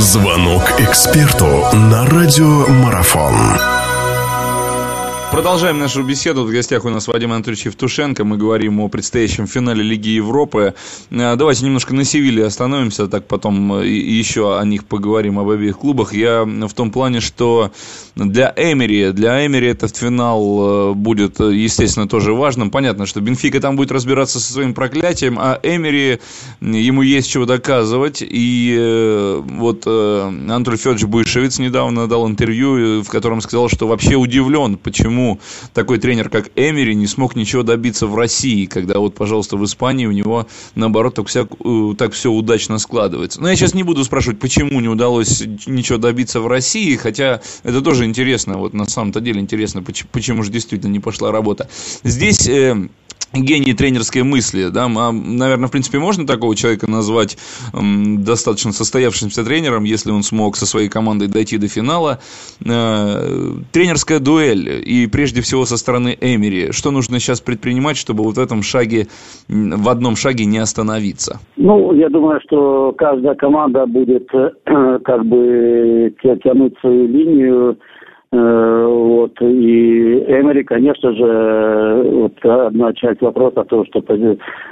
Звонок эксперту на радиомарафон. Продолжаем нашу беседу. В гостях у нас Вадим Анатольевич Евтушенко. Мы говорим о предстоящем финале Лиги Европы. Э, давайте немножко на Севиле остановимся, так потом э, еще о них поговорим, об обеих клубах. Я в том плане, что для Эмери, для Эмери этот финал э, будет, естественно, тоже важным. Понятно, что Бенфика там будет разбираться со своим проклятием, а Эмери, ему есть чего доказывать. И вот Анатолий Федорович Буйшевец недавно дал интервью, в котором сказал, что вообще удивлен, почему почему такой тренер, как Эмери, не смог ничего добиться в России, когда вот, пожалуйста, в Испании у него, наоборот, так, вся, э, так все удачно складывается. Но я сейчас не буду спрашивать, почему не удалось ничего добиться в России, хотя это тоже интересно, вот на самом-то деле интересно, почему же действительно не пошла работа. Здесь э, гений тренерской мысли, да, а, наверное, в принципе, можно такого человека назвать достаточно состоявшимся тренером, если он смог со своей командой дойти до финала. Э, тренерская дуэль, и прежде всего со стороны Эмери. Что нужно сейчас предпринимать, чтобы вот в этом шаге, в одном шаге не остановиться? Ну, я думаю, что каждая команда будет э, как бы тянуть свою линию, вот, и Эмери, конечно же, вот одна часть вопроса, то, что э,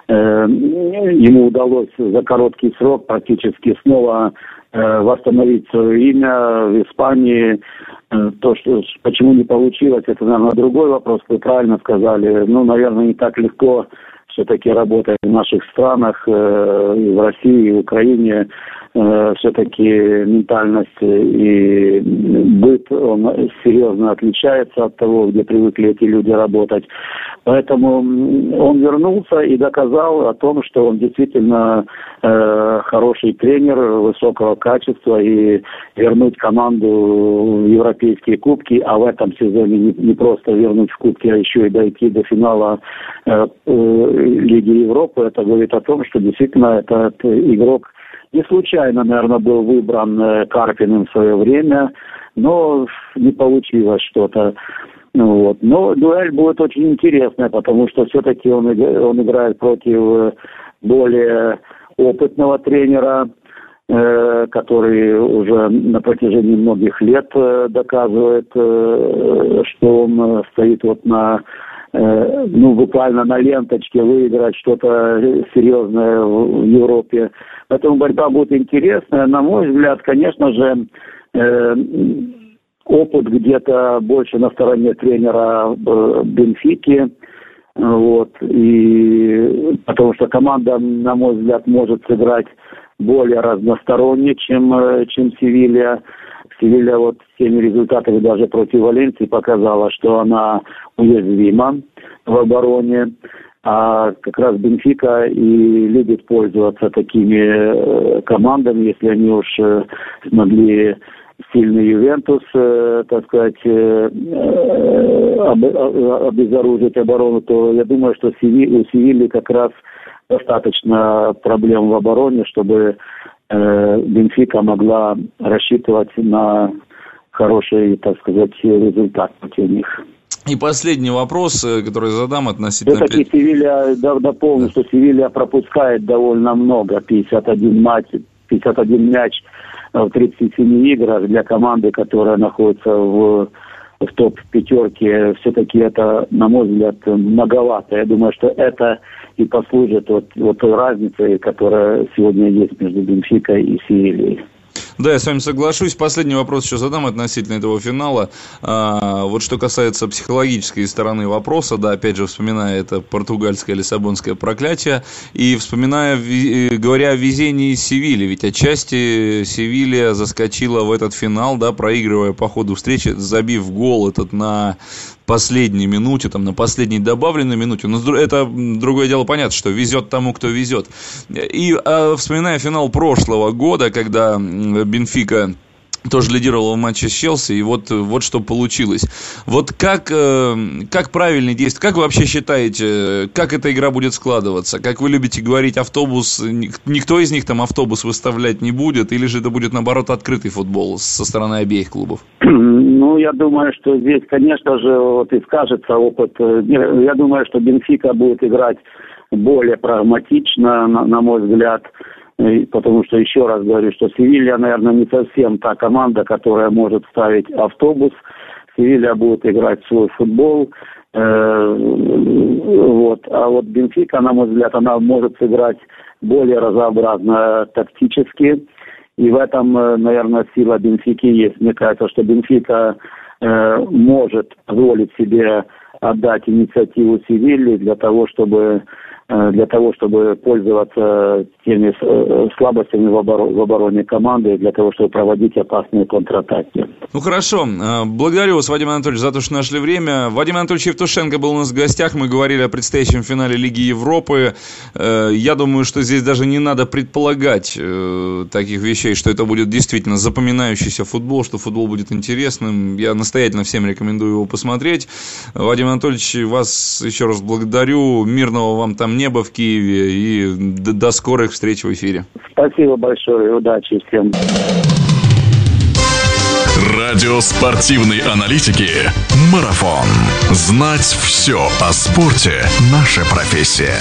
ему удалось за короткий срок практически снова э, восстановить свое имя в Испании. Э, то, что почему не получилось, это, наверное, другой вопрос, вы правильно сказали. Ну, наверное, не так легко все-таки работая в наших странах, э, в России, в Украине, Э, все-таки ментальность и быт, он серьезно отличается от того, где привыкли эти люди работать. Поэтому он вернулся и доказал о том, что он действительно э, хороший тренер высокого качества и вернуть команду в европейские кубки, а в этом сезоне не, не просто вернуть в кубки, а еще и дойти до финала э, э, Лиги Европы, это говорит о том, что действительно этот игрок не случайно, наверное, был выбран э, Карпиным в свое время, но не получилось что-то. Вот. Но дуэль будет очень интересная, потому что все-таки он, он играет против э, более опытного тренера, э, который уже на протяжении многих лет э, доказывает, э, что он стоит вот на Э, ну, буквально на ленточке выиграть что-то серьезное в Европе. Поэтому борьба будет интересная. На мой взгляд, конечно же, э, опыт где-то больше на стороне тренера э, Бенфики. Вот. И потому что команда, на мой взгляд, может сыграть более разносторонне, чем, чем Севилья. Севилья вот теми результатами даже против Валенции показала, что она уязвима в обороне. А как раз Бенфика и любит пользоваться такими э, командами, если они уж э, смогли сильный Ювентус, э, так сказать, об, обезоружить оборону, то я думаю, что у Севильи как раз достаточно проблем в обороне, чтобы Бенфика могла рассчитывать на хороший, так сказать, результат против них. И последний вопрос, э, который задам относительно... Все-таки Севилья, дополню, да. что Севилья пропускает довольно много, 51 матч, 51 мяч в 37 играх для команды, которая находится в в топ-пятерке, все-таки это, на мой взгляд, многовато. Я думаю, что это и послужит вот, вот той разницей, которая сегодня есть между Бенфикой и Севильей. Да, я с вами соглашусь. Последний вопрос еще задам относительно этого финала. А, вот что касается психологической стороны вопроса, да, опять же, вспоминая это португальское лиссабонское проклятие, и вспоминая, говоря о везении Севильи, ведь отчасти Севилья заскочила в этот финал, да, проигрывая по ходу встречи, забив гол этот на последней минуте, там, на последней добавленной минуте. Но это другое дело понятно, что везет тому, кто везет. И а, вспоминая финал прошлого года, когда Бенфика тоже лидировал в матче с Челси, и вот, вот что получилось. Вот как, э, как правильно действовать? Как вы вообще считаете, как эта игра будет складываться? Как вы любите говорить, автобус, никто из них там автобус выставлять не будет, или же это будет, наоборот, открытый футбол со стороны обеих клубов? Ну, я думаю, что здесь, конечно же, вот и скажется опыт. Э, я думаю, что Бенфика будет играть более прагматично, на, на мой взгляд, потому что, еще раз говорю, что Севилья, наверное, не совсем та команда, которая может ставить автобус. Севилья будет играть свой футбол. Э, вот. А вот Бенфика, на мой взгляд, она может сыграть более разнообразно тактически. И в этом, э, наверное, сила Бенфики есть. Мне кажется, что Бенфика э, может позволить себе отдать инициативу Севильи для того, чтобы для того, чтобы пользоваться теми э, слабостями в обороне команды, для того, чтобы проводить опасные контратаки. Ну хорошо, э, благодарю вас, Вадим Анатольевич, за то, что нашли время. Вадим Анатольевич Евтушенко был у нас в гостях, мы говорили о предстоящем финале Лиги Европы. Я думаю, что здесь даже не надо предполагать таких вещей, что это будет действительно запоминающийся футбол, что футбол будет интересным. Я настоятельно всем рекомендую его посмотреть. Вадим Анатольевич, вас еще раз благодарю, мирного вам там неба в Киеве и до, до скорых встреч в эфире. Спасибо большое, удачи всем. Радио спортивной аналитики «Марафон». Знать все о спорте – наша профессия.